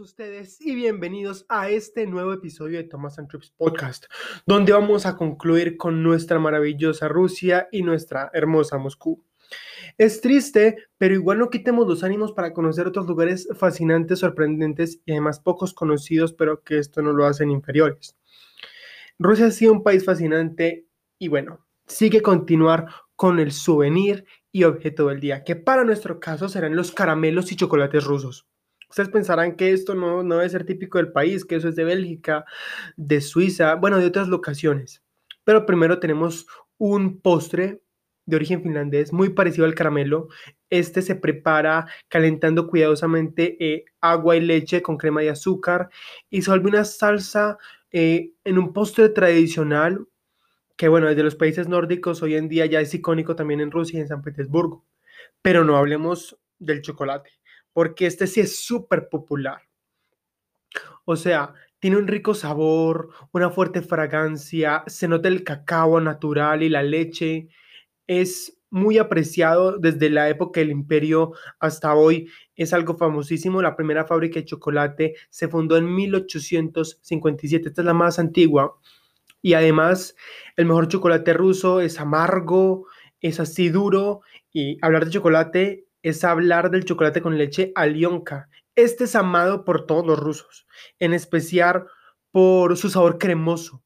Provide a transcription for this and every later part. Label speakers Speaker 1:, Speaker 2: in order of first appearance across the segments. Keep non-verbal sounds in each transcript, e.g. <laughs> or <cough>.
Speaker 1: Ustedes y bienvenidos a este nuevo episodio de Thomas and Trips Podcast, donde vamos a concluir con nuestra maravillosa Rusia y nuestra hermosa Moscú. Es triste, pero igual no quitemos los ánimos para conocer otros lugares fascinantes, sorprendentes y además pocos conocidos, pero que esto no lo hacen inferiores. Rusia ha sido un país fascinante y bueno, sigue continuar con el souvenir y objeto del día, que para nuestro caso serán los caramelos y chocolates rusos. Ustedes pensarán que esto no, no debe ser típico del país, que eso es de Bélgica, de Suiza, bueno, de otras locaciones. Pero primero tenemos un postre de origen finlandés muy parecido al caramelo. Este se prepara calentando cuidadosamente eh, agua y leche con crema de azúcar y se vuelve una salsa eh, en un postre tradicional que, bueno, desde los países nórdicos hoy en día ya es icónico también en Rusia y en San Petersburgo. Pero no hablemos del chocolate porque este sí es súper popular. O sea, tiene un rico sabor, una fuerte fragancia, se nota el cacao natural y la leche. Es muy apreciado desde la época del imperio hasta hoy. Es algo famosísimo. La primera fábrica de chocolate se fundó en 1857. Esta es la más antigua. Y además, el mejor chocolate ruso es amargo, es así duro. Y hablar de chocolate es hablar del chocolate con leche Alyonka. Este es amado por todos los rusos, en especial por su sabor cremoso.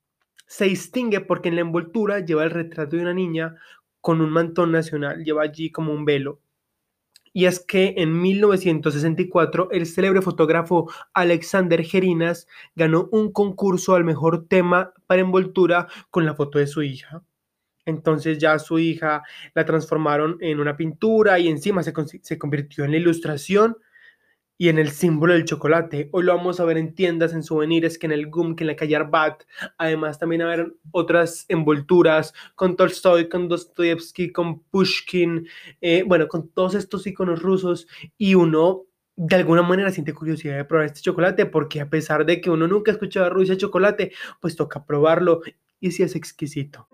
Speaker 1: Se distingue porque en la envoltura lleva el retrato de una niña con un mantón nacional, lleva allí como un velo. Y es que en 1964 el célebre fotógrafo Alexander Gerinas ganó un concurso al mejor tema para envoltura con la foto de su hija. Entonces ya su hija la transformaron en una pintura y encima se, se, convirtió en la ilustración y en el símbolo del chocolate. Hoy lo vamos a ver en tiendas, en souvenirs, que en el GUM, que en la calle Arbat. Además también a otras envolturas con Tolstoy, con Dostoyevsky, con Pushkin, eh, bueno, con todos estos iconos rusos y uno de alguna manera siente curiosidad de probar este chocolate porque a pesar de que uno nunca ha escuchado a Rusia chocolate, pues toca probarlo y sí es exquisito.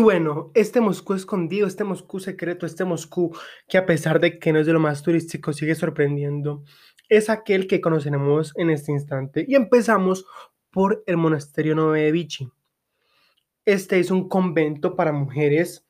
Speaker 1: Bueno, este Moscú escondido, este Moscú secreto, este Moscú que a pesar de que no es de lo más turístico, sigue sorprendiendo, es aquel que conoceremos en este instante. Y empezamos por el monasterio Vichy. Este es un convento para mujeres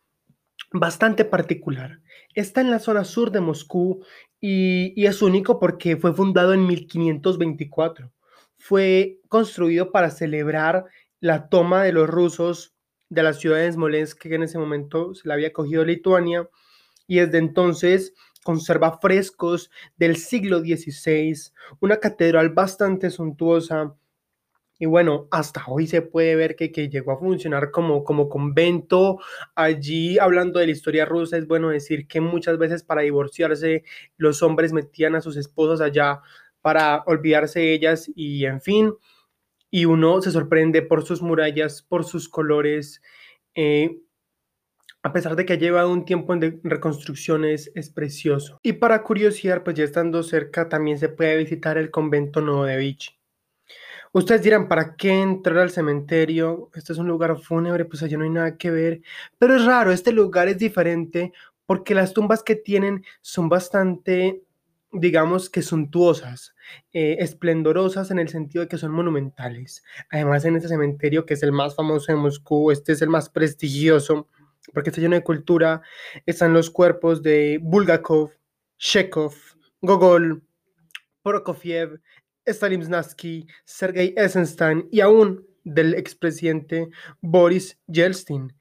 Speaker 1: bastante particular. Está en la zona sur de Moscú y, y es único porque fue fundado en 1524. Fue construido para celebrar la toma de los rusos de la ciudad de Smolensk, que en ese momento se la había cogido Lituania, y desde entonces conserva frescos del siglo XVI, una catedral bastante suntuosa, y bueno, hasta hoy se puede ver que, que, llegó a funcionar como, como convento. Allí, hablando de la historia rusa, es bueno decir que muchas veces para divorciarse los hombres metían a sus esposas allá para olvidarse de ellas y en fin, y uno se sorprende por sus murallas, por sus colores. Eh, a pesar de que ha llevado un tiempo en reconstrucciones, es precioso. Y para curiosidad, pues ya estando cerca, también se puede visitar el convento Nuevo de Vichy. Ustedes dirán, ¿para qué entrar al cementerio? Este es un lugar fúnebre, pues allá no hay nada que ver. Pero es raro, este lugar es diferente porque las tumbas que tienen son bastante digamos que suntuosas, eh, esplendorosas en el sentido de que son monumentales. Además, en este cementerio, que es el más famoso de Moscú, este es el más prestigioso, porque está lleno de cultura, están los cuerpos de Bulgakov, Chekhov, Gogol, Prokofiev, Stanislavski, Sergei Eisenstein y aún del expresidente Boris Yeltsin.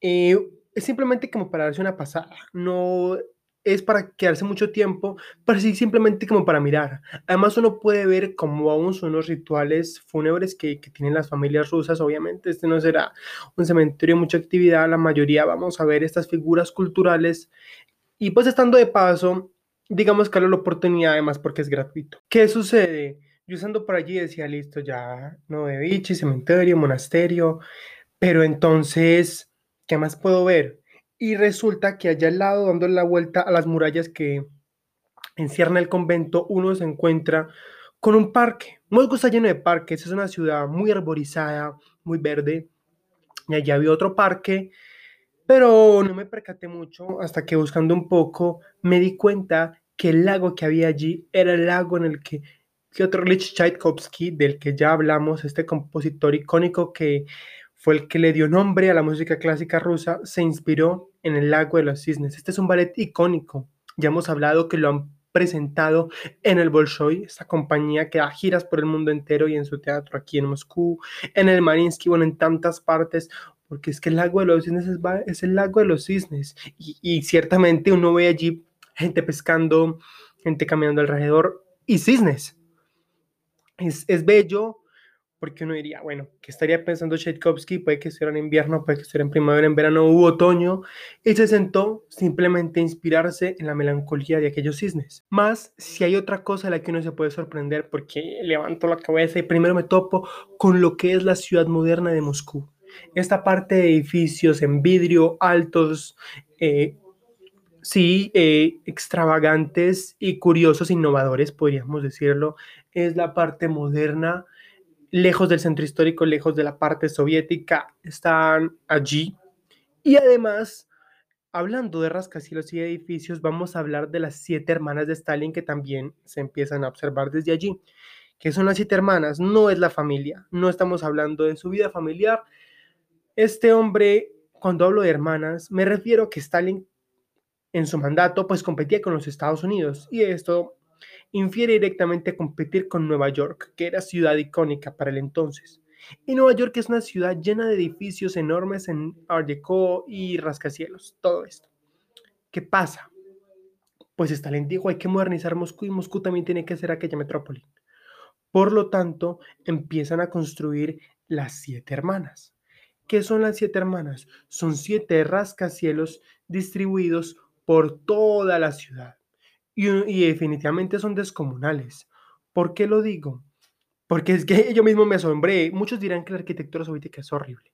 Speaker 1: Eh, es simplemente como para darse una pasada. No es para quedarse mucho tiempo, pero sí simplemente como para mirar. Además uno puede ver cómo aún son los rituales fúnebres que, que, tienen las familias rusas, obviamente este no será un cementerio de mucha actividad, la mayoría vamos a ver estas figuras culturales y pues estando de paso, digamos que la oportunidad además porque es gratuito. ¿Qué sucede? Yo estando por allí decía, listo, ya no bichi, cementerio, monasterio, pero entonces, ¿qué más puedo ver? Y resulta que allá al lado, dando la vuelta a las murallas que encierran el convento, uno se encuentra con un parque. Moscú está lleno de parques, es una ciudad muy arborizada, muy verde. Y allá había otro parque, pero no me percaté mucho hasta que buscando un poco me di cuenta que el lago que había allí era el lago en el que Piotr Lich Tchaikovsky, del que ya hablamos, este compositor icónico que fue el que le dio nombre a la música clásica rusa, se inspiró en el lago de los cisnes. Este es un ballet icónico. Ya hemos hablado que lo han presentado en el Bolshoi, esta compañía que da giras por el mundo entero y en su teatro aquí en Moscú, en el Marinsky, bueno, en tantas partes, porque es que el lago de los cisnes es, el lago de los cisnes. Y, y ciertamente uno ve allí gente pescando, gente caminando alrededor y cisnes. Es, es bello, porque uno diría, bueno, ¿qué estaría pensando Tchaikovsky? Puede que estuviera en invierno, puede que estuviera en primavera, en verano u otoño, y se sentó simplemente a inspirarse en la melancolía de aquellos cisnes. Más, si hay otra cosa a la que uno se puede sorprender, porque levanto la cabeza y primero me topo con lo que es la ciudad moderna de Moscú. Esta parte de edificios en vidrio, altos, eh, sí, eh, extravagantes y curiosos, innovadores, podríamos decirlo, es la parte moderna lejos del centro histórico, lejos de la parte soviética, están allí. Y además, hablando de rascacielos y edificios, vamos a hablar de las siete hermanas de Stalin que también se empiezan a observar desde allí. ¿Qué son las siete hermanas? No es la familia, no estamos hablando de su vida familiar. Este hombre, cuando hablo de hermanas, me refiero a que Stalin en su mandato pues competía con los Estados Unidos y esto infiere directamente a competir con Nueva York, que era ciudad icónica para el entonces. Y Nueva York es una ciudad llena de edificios enormes en Art y rascacielos, todo esto. ¿Qué pasa? Pues Stalin dijo, hay que modernizar Moscú y Moscú también tiene que ser aquella metrópoli. Por lo tanto, empiezan a construir las siete hermanas. ¿Qué son las siete hermanas? Son siete rascacielos distribuidos por toda la ciudad y, definitivamente son descomunales. ¿Por qué lo digo? Porque es que <laughs> yo mismo me asombré. Muchos dirán que la arquitectura soviética es horrible,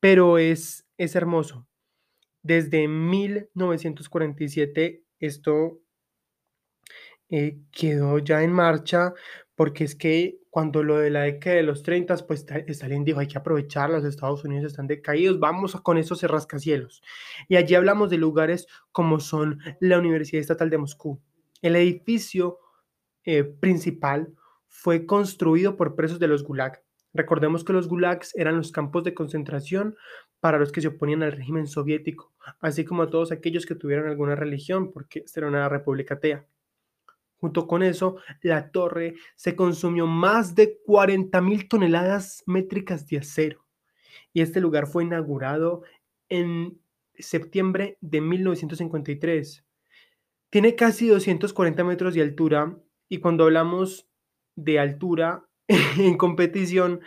Speaker 1: pero es, es hermoso. Desde 1947 esto eh, quedó ya en marcha porque es que cuando lo de la década de los 30, pues Stalin dijo, hay que aprovechar, los Estados Unidos están decaídos, vamos con esos rascacielos. Y allí hablamos de lugares como son la Universidad Estatal de Moscú. El edificio eh, principal fue construido por presos de los Gulag. Recordemos que los Gulags eran los campos de concentración para los que se oponían al régimen soviético, así como a todos aquellos que tuvieran alguna religión, porque esta era una república atea. Junto con eso, la torre se consumió más de 40 mil toneladas métricas de acero. Y este lugar fue inaugurado en septiembre de 1953. Tiene casi 240 metros de altura y cuando hablamos de altura <laughs> en competición,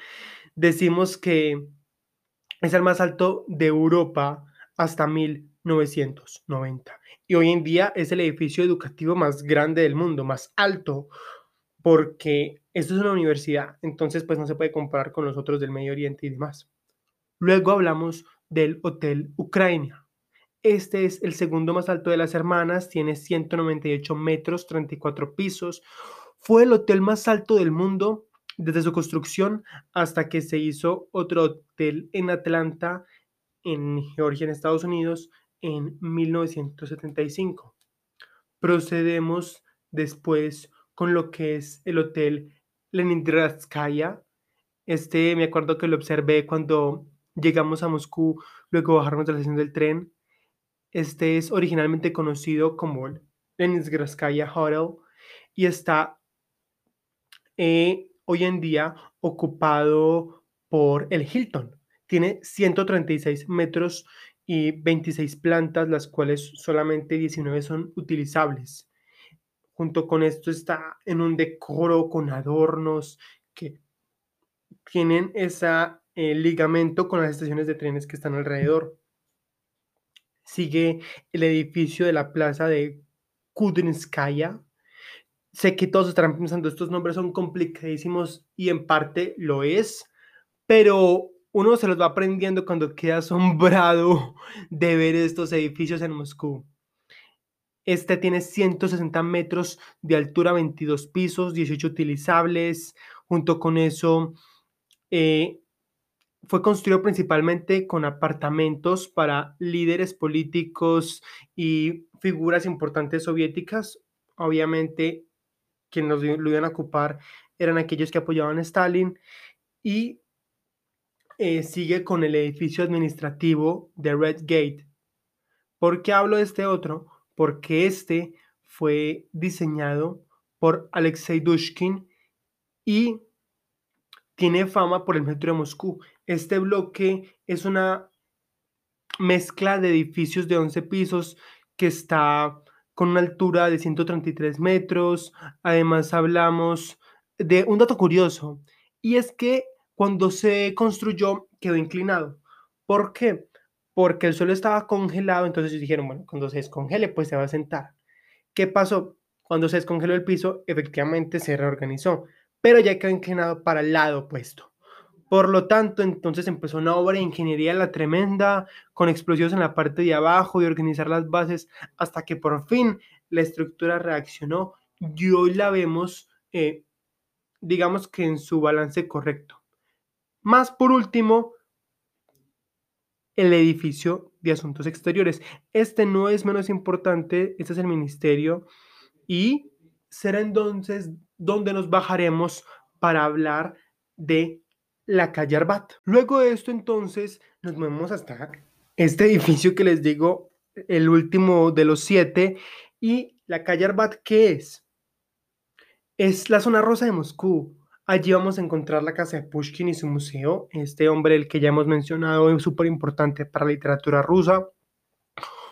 Speaker 1: decimos que es el más alto de Europa hasta 1990 y hoy en día es el edificio educativo más grande del mundo, más alto, porque esto es una universidad, entonces pues no se puede comparar con los otros del Medio Oriente y demás. Luego hablamos del Hotel Ucrania. Este es el segundo más alto de las hermanas, tiene 198 metros, 34 pisos. Fue el hotel más alto del mundo desde su construcción hasta que se hizo otro hotel en Atlanta, en Georgia, en Estados Unidos, en 1975. Procedemos después con lo que es el hotel Leningradskaya. Este me acuerdo que lo observé cuando llegamos a Moscú, luego bajamos de la estación del tren. Este es originalmente conocido como Leningradskaya Hotel y está eh, hoy en día ocupado por el Hilton. Tiene 136 metros y 26 plantas, las cuales solamente 19 son utilizables. Junto con esto está en un decoro con adornos que tienen ese eh, ligamento con las estaciones de trenes que están alrededor. Sigue el edificio de la plaza de Kudrinskaya. Sé que todos estarán pensando, estos nombres son complicadísimos y en parte lo es, pero uno se los va aprendiendo cuando queda asombrado <laughs> de ver estos edificios en Moscú. Este tiene 160 metros de altura, 22 pisos, 18 utilizables. Junto con eso, eh, fue construido principalmente con apartamentos para líderes políticos y figuras importantes soviéticas. Obviamente, quienes lo iban a ocupar eran aquellos que apoyaban a Stalin. Y eh, sigue con el edificio administrativo de Red Gate. ¿Por qué hablo de este otro? Porque este fue diseñado por Alexei Dushkin y tiene fama por el metro de Moscú. Este bloque es una mezcla de edificios de 11 pisos que está con una altura de 133 metros. Además hablamos de un dato curioso y es que cuando se construyó quedó inclinado. ¿Por qué? Porque el suelo estaba congelado, entonces dijeron, bueno, cuando se descongele, pues se va a sentar. ¿Qué pasó? Cuando se descongeló el piso, efectivamente se reorganizó, pero ya quedó inclinado para el lado opuesto. Por lo tanto, entonces empezó una obra de ingeniería la tremenda, con explosivos en la parte de abajo y organizar las bases, hasta que por fin la estructura reaccionó y hoy la vemos, eh, digamos que en su balance correcto. Más por último, el edificio de Asuntos Exteriores. Este no es menos importante, este es el ministerio y será entonces donde nos bajaremos para hablar de la calle Arbat. Luego de esto entonces nos movemos hasta este edificio que les digo, el último de los siete y la calle Arbat, ¿qué es? Es la zona rosa de Moscú. Allí vamos a encontrar la casa de Pushkin y su museo, este hombre el que ya hemos mencionado es súper importante para la literatura rusa.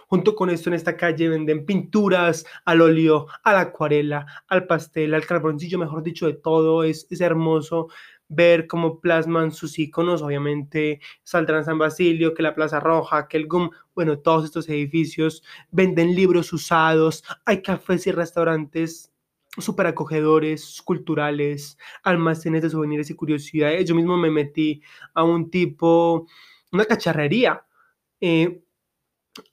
Speaker 1: Junto con esto en esta calle venden pinturas al óleo, a la acuarela, al pastel, al carboncillo, mejor dicho, de todo. Es, es hermoso ver cómo plasman sus iconos. Obviamente saldrán San Basilio, que la Plaza Roja, que el GUM, bueno, todos estos edificios venden libros usados, hay cafés y restaurantes súper acogedores, culturales, almacenes de souvenirs y curiosidades. Yo mismo me metí a un tipo, una cacharrería, eh,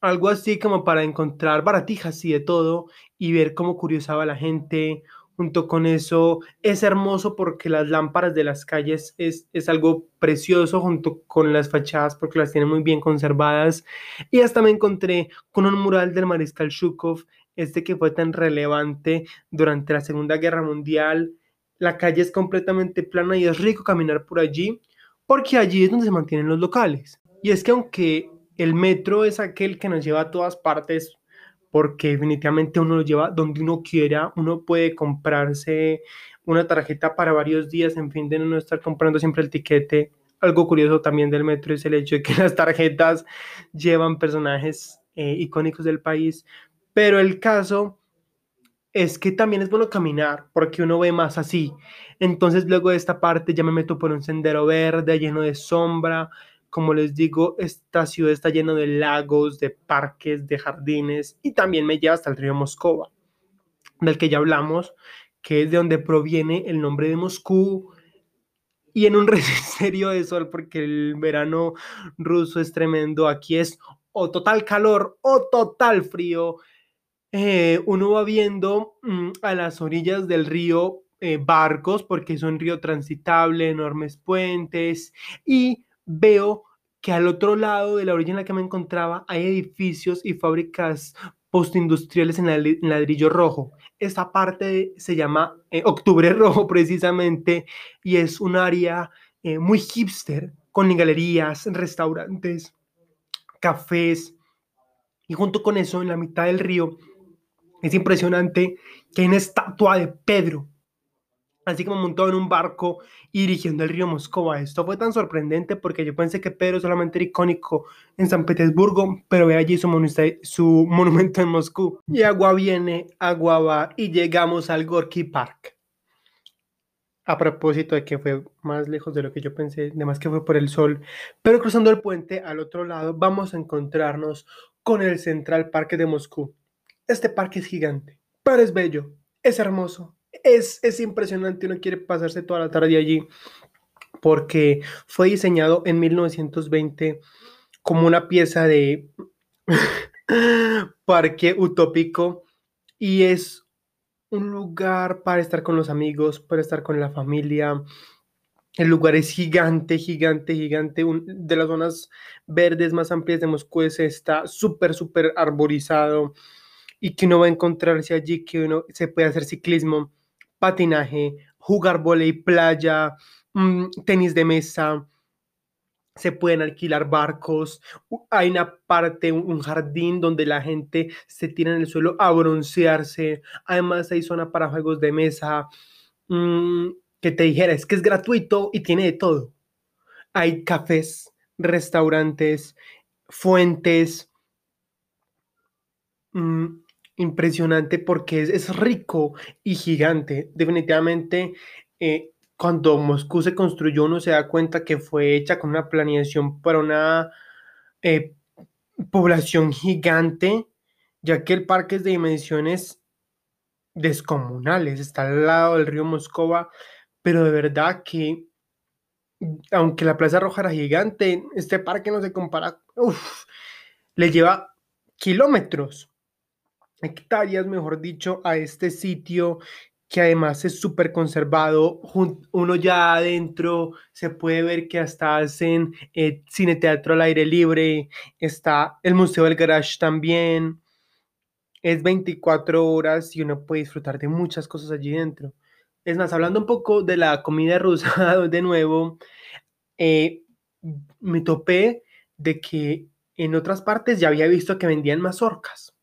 Speaker 1: algo así como para encontrar baratijas y de todo y ver cómo curiosaba la gente. Junto con eso es hermoso porque las lámparas de las calles es, es algo precioso junto con las fachadas porque las tienen muy bien conservadas. Y hasta me encontré con un mural del mariscal Shukov este que fue tan relevante durante la Segunda Guerra Mundial. La calle es completamente plana y es rico caminar por allí porque allí es donde se mantienen los locales. Y es que aunque el metro es aquel que nos lleva a todas partes, porque definitivamente uno lo lleva donde uno quiera, uno puede comprarse una tarjeta para varios días, en fin, de no estar comprando siempre el tiquete. Algo curioso también del metro es el hecho de que <laughs> las tarjetas llevan personajes eh, icónicos del país, pero el caso es que también es bueno caminar porque uno ve más así. Entonces luego de esta parte ya me meto por un sendero verde lleno de sombra. Como les digo, esta ciudad está llena de lagos, de parques, de jardines y también me lleva hasta el río Moscova, del que ya hablamos, que es de donde proviene el nombre de Moscú. Y en un <laughs> serio de sol, porque el verano ruso es tremendo. Aquí es o total calor o total frío eh, uno va viendo mm, a las orillas del río eh, barcos, porque es un río transitable, enormes puentes, y veo que al otro lado de la orilla en la que me encontraba hay edificios y fábricas postindustriales en, ladrillo rojo. Esta parte se llama eh, Octubre Rojo <laughs> precisamente y es un área muy hipster con galerías, restaurantes, cafés y junto con eso en la mitad del río es impresionante que hay una estatua de Pedro. así como montado en un barco y dirigiendo el río Moscova. Esto fue tan sorprendente porque yo pensé que Pedro solamente era icónico en San Petersburgo, pero ve allí su, monumento en Moscú. Y agua viene, agua va y llegamos al Gorky Park. A propósito de que fue más lejos de lo que yo pensé, además que fue por el sol, pero cruzando el puente al otro lado vamos a encontrarnos con el Central Parque de Moscú. Este parque es gigante, pero es bello, es hermoso, es, es impresionante, uno quiere pasarse toda la tarde allí porque fue diseñado en 1920 como una pieza de <laughs> parque utópico y es un lugar para estar con los amigos, para estar con la familia. El lugar es gigante, gigante, gigante. de las zonas verdes más amplias de Moscú está súper, súper arborizado y que uno va a encontrarse allí, que uno se puede hacer ciclismo patinaje, jugar volei playa, mm, tenis de mesa, se pueden alquilar barcos, hay una parte, un jardín donde la gente se tira en el suelo a broncearse, además hay zona para juegos de mesa, mm, que te dijera, es que es gratuito y tiene de todo. Hay cafés, restaurantes, fuentes, mm, impresionante porque es, rico y gigante. Definitivamente, eh, cuando Moscú se construyó, uno se da cuenta que fue hecha con una planeación para una eh, población gigante, ya que el parque es de dimensiones descomunales, está al lado del río Moscova, pero de verdad que, aunque la Plaza Roja era gigante, este parque no se compara, le lleva kilómetros hectáreas, mejor dicho, a este sitio que además es súper conservado. Uno ya adentro se puede ver que hasta hacen eh, cine teatro al aire libre, está el Museo del Garage también. Es 24 horas y uno puede disfrutar de muchas cosas allí dentro. Es más, hablando un poco de la comida rusa <laughs> de nuevo, eh, me topé de que en otras partes ya había visto que vendían mazorcas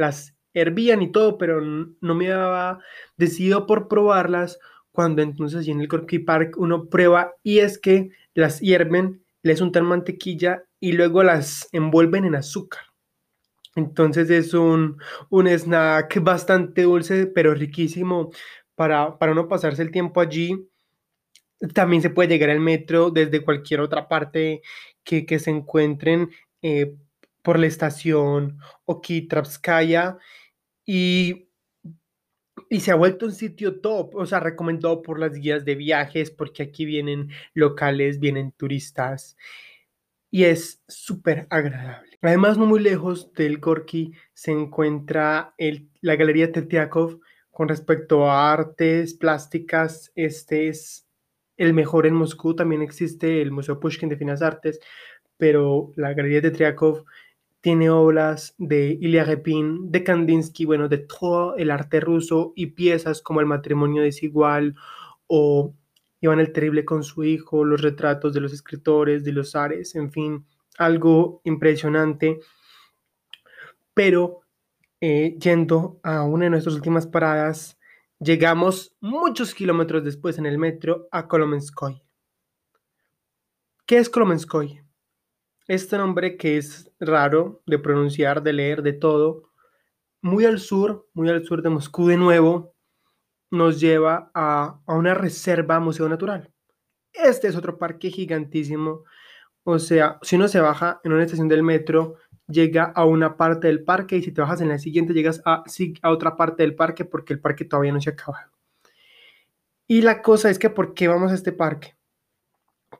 Speaker 1: las hervían y todo, pero no me había decidido por probarlas cuando entonces en el Corky Park uno prueba y es que las hierven, les untan mantequilla y luego las envuelven en azúcar. Entonces es un, un snack bastante dulce, pero riquísimo para, para uno pasarse el tiempo allí. También se puede llegar al metro desde cualquier otra parte que, que se encuentren eh, por la estación Okitravskaya y, y se ha vuelto un sitio top, o sea, recomendado por las guías de viajes porque aquí vienen locales, vienen turistas y es súper agradable. Además, no muy lejos del Gorky se encuentra el, la Galería Tetiakov con respecto a artes plásticas. Este es el mejor en Moscú. También existe el Museo Pushkin de Finas Artes, pero la Galería Tetiakov tiene obras de Ilya Repin, de Kandinsky, bueno, de todo el arte ruso y piezas como El matrimonio desigual o Iván el Terrible con su hijo, los retratos de los escritores, de los ares, en fin, algo impresionante. Pero eh, yendo a una de nuestras últimas paradas, llegamos muchos kilómetros después en el metro a Kolomenskoye. ¿Qué es Kolomenskoye? Este nombre que es raro de pronunciar, de leer, de todo, muy al sur, muy al sur de Moscú de nuevo, nos lleva a, una reserva museo natural. Este es otro parque gigantísimo. O sea, si uno se baja en una estación del metro, llega a una parte del parque y si te bajas en la siguiente llegas a, a otra parte del parque porque el parque todavía no se ha acabado. Y la cosa es que, ¿por qué vamos a este parque?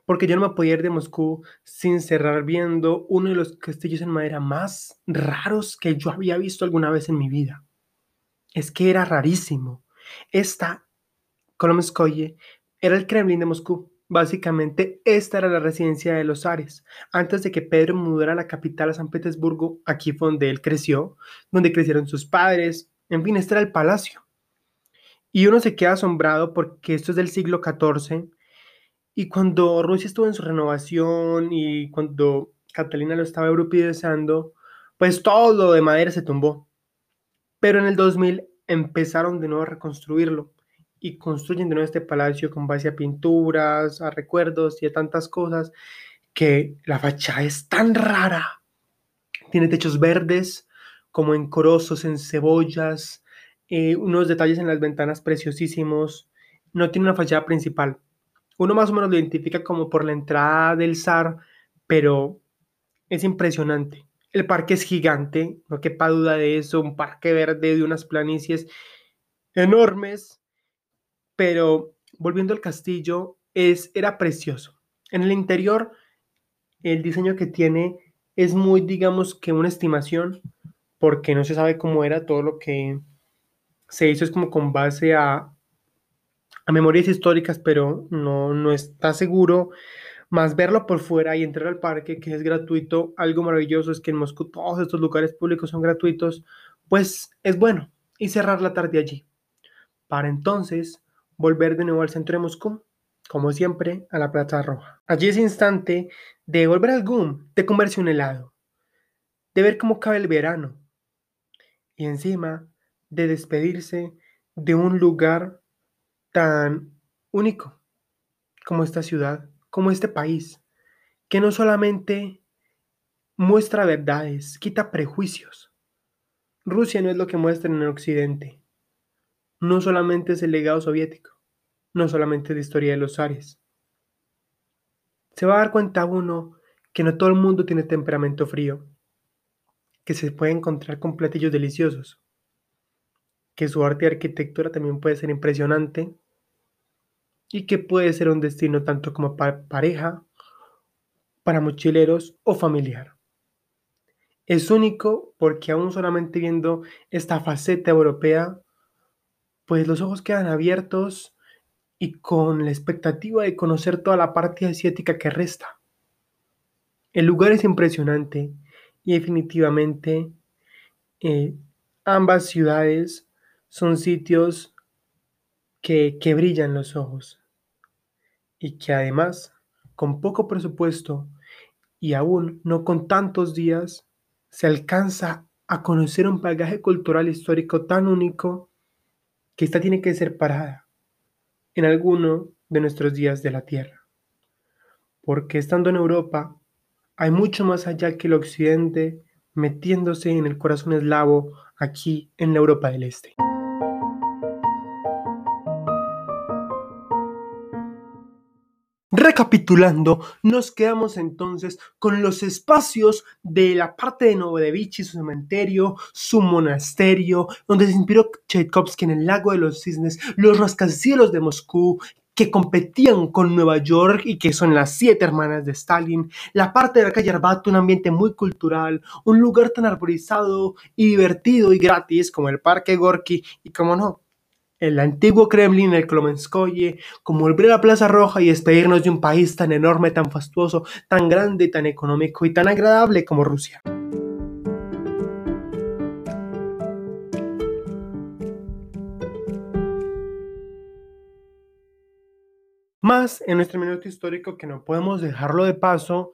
Speaker 1: Porque yo no me podía ir de Moscú sin cerrar viendo uno de los castillos en madera más raros que yo había visto alguna vez en mi vida. Es que era rarísimo. Esta Kolomenskoye era el Kremlin de Moscú. Básicamente, esta era la residencia de los zares. Antes de que Pedro mudara la capital a San Petersburgo, aquí fue donde él creció, donde crecieron sus padres. En fin, este era el palacio. Y uno se queda asombrado porque esto es del siglo XIV y cuando Rusia estuvo en su renovación y cuando Catalina lo estaba europeizando, pues todo lo de madera se tumbó. Pero en el 2000 empezaron de nuevo a reconstruirlo y construyen de nuevo este palacio con base a pinturas, a recuerdos y a tantas cosas que la fachada es tan rara. Tiene techos verdes, como en corozos, en cebollas, eh, unos detalles en las ventanas preciosísimos. No tiene una fachada principal. Uno más o menos lo identifica como por la entrada del zar, pero es impresionante. El parque es gigante, no quepa duda de eso, un parque verde de unas planicies enormes, pero volviendo al castillo, es, era precioso. En el interior, el diseño que tiene es muy, digamos que una estimación, porque no se sabe cómo era todo lo que se hizo, es como con base a, a memorias históricas, pero no, no está seguro más verlo por fuera y entrar al parque, que es gratuito, algo maravilloso es que en Moscú todos estos lugares públicos son gratuitos, pues es bueno, y cerrar la tarde allí. Para entonces volver de nuevo al centro de Moscú, como siempre, a la Plaza Roja. Allí es instante de volver al GUM, de comerse un helado, de ver cómo cabe el verano, y encima de despedirse de un lugar tan único como esta ciudad como este país, que no solamente muestra verdades, quita prejuicios. Rusia no es lo que muestra en el occidente. No solamente es el legado soviético, no solamente es la historia de los zares. Se va a dar cuenta uno que no todo el mundo tiene temperamento frío, que se puede encontrar con platillos deliciosos, que su arte y arquitectura también puede ser impresionante y que puede ser un destino tanto como para pareja, para mochileros o familiar. Es único porque aún solamente viendo esta faceta europea, pues los ojos quedan abiertos y con la expectativa de conocer toda la parte asiática que resta. El lugar es impresionante y definitivamente eh, ambas ciudades son sitios que, que brillan los ojos y que además, con poco presupuesto y aún no con tantos días, se alcanza a conocer un bagaje cultural histórico tan único que ésta tiene que ser parada en alguno de nuestros días de la Tierra. Porque estando en Europa, hay mucho más allá que el occidente metiéndose en el corazón eslavo aquí en la Europa del Este. Recapitulando, nos quedamos entonces con los espacios de la parte de Novodevichy, su cementerio, su monasterio, donde se inspiró Tchaikovsky en el lago de los cisnes, los rascacielos de Moscú, que competían con Nueva York y que son las siete hermanas de Stalin, la parte de la calle Arbato, un ambiente muy cultural, un lugar tan arborizado y divertido y gratis como el Parque Gorky y como no, el antiguo Kremlin, el Klomenskoye, como volver a la Plaza Roja y despedirnos de un país tan enorme, tan fastuoso, tan grande, tan económico y tan agradable como Rusia. Más en nuestro minuto histórico que no podemos dejarlo de paso,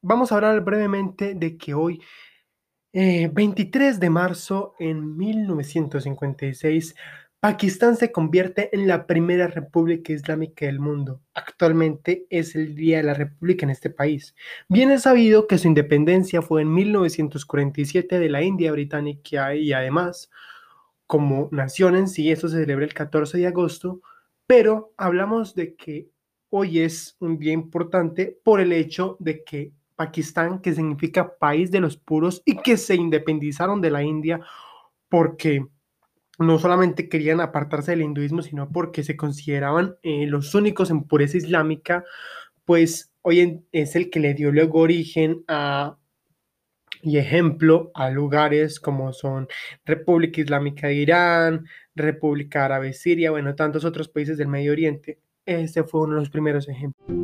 Speaker 1: vamos a hablar brevemente de que hoy, 23 eh, de marzo en 1956, Pakistán se convierte en la primera república islámica del mundo. Actualmente es el Día de la República en este país. Bien es sabido que su independencia fue en 1947 de la India británica y además, como nación en sí, eso se celebra el 14 de agosto, pero hablamos de que hoy es un día importante por el hecho de que Pakistán, que significa país de los puros y que se independizaron de la India porque no solamente querían apartarse del hinduismo, sino porque se consideraban eh, los únicos en pureza islámica, pues hoy es el que le dio luego origen a y ejemplo a lugares como son República Islámica de Irán, República Árabe Siria, bueno, tantos otros países del Medio Oriente. Este fue uno de los primeros ejemplos.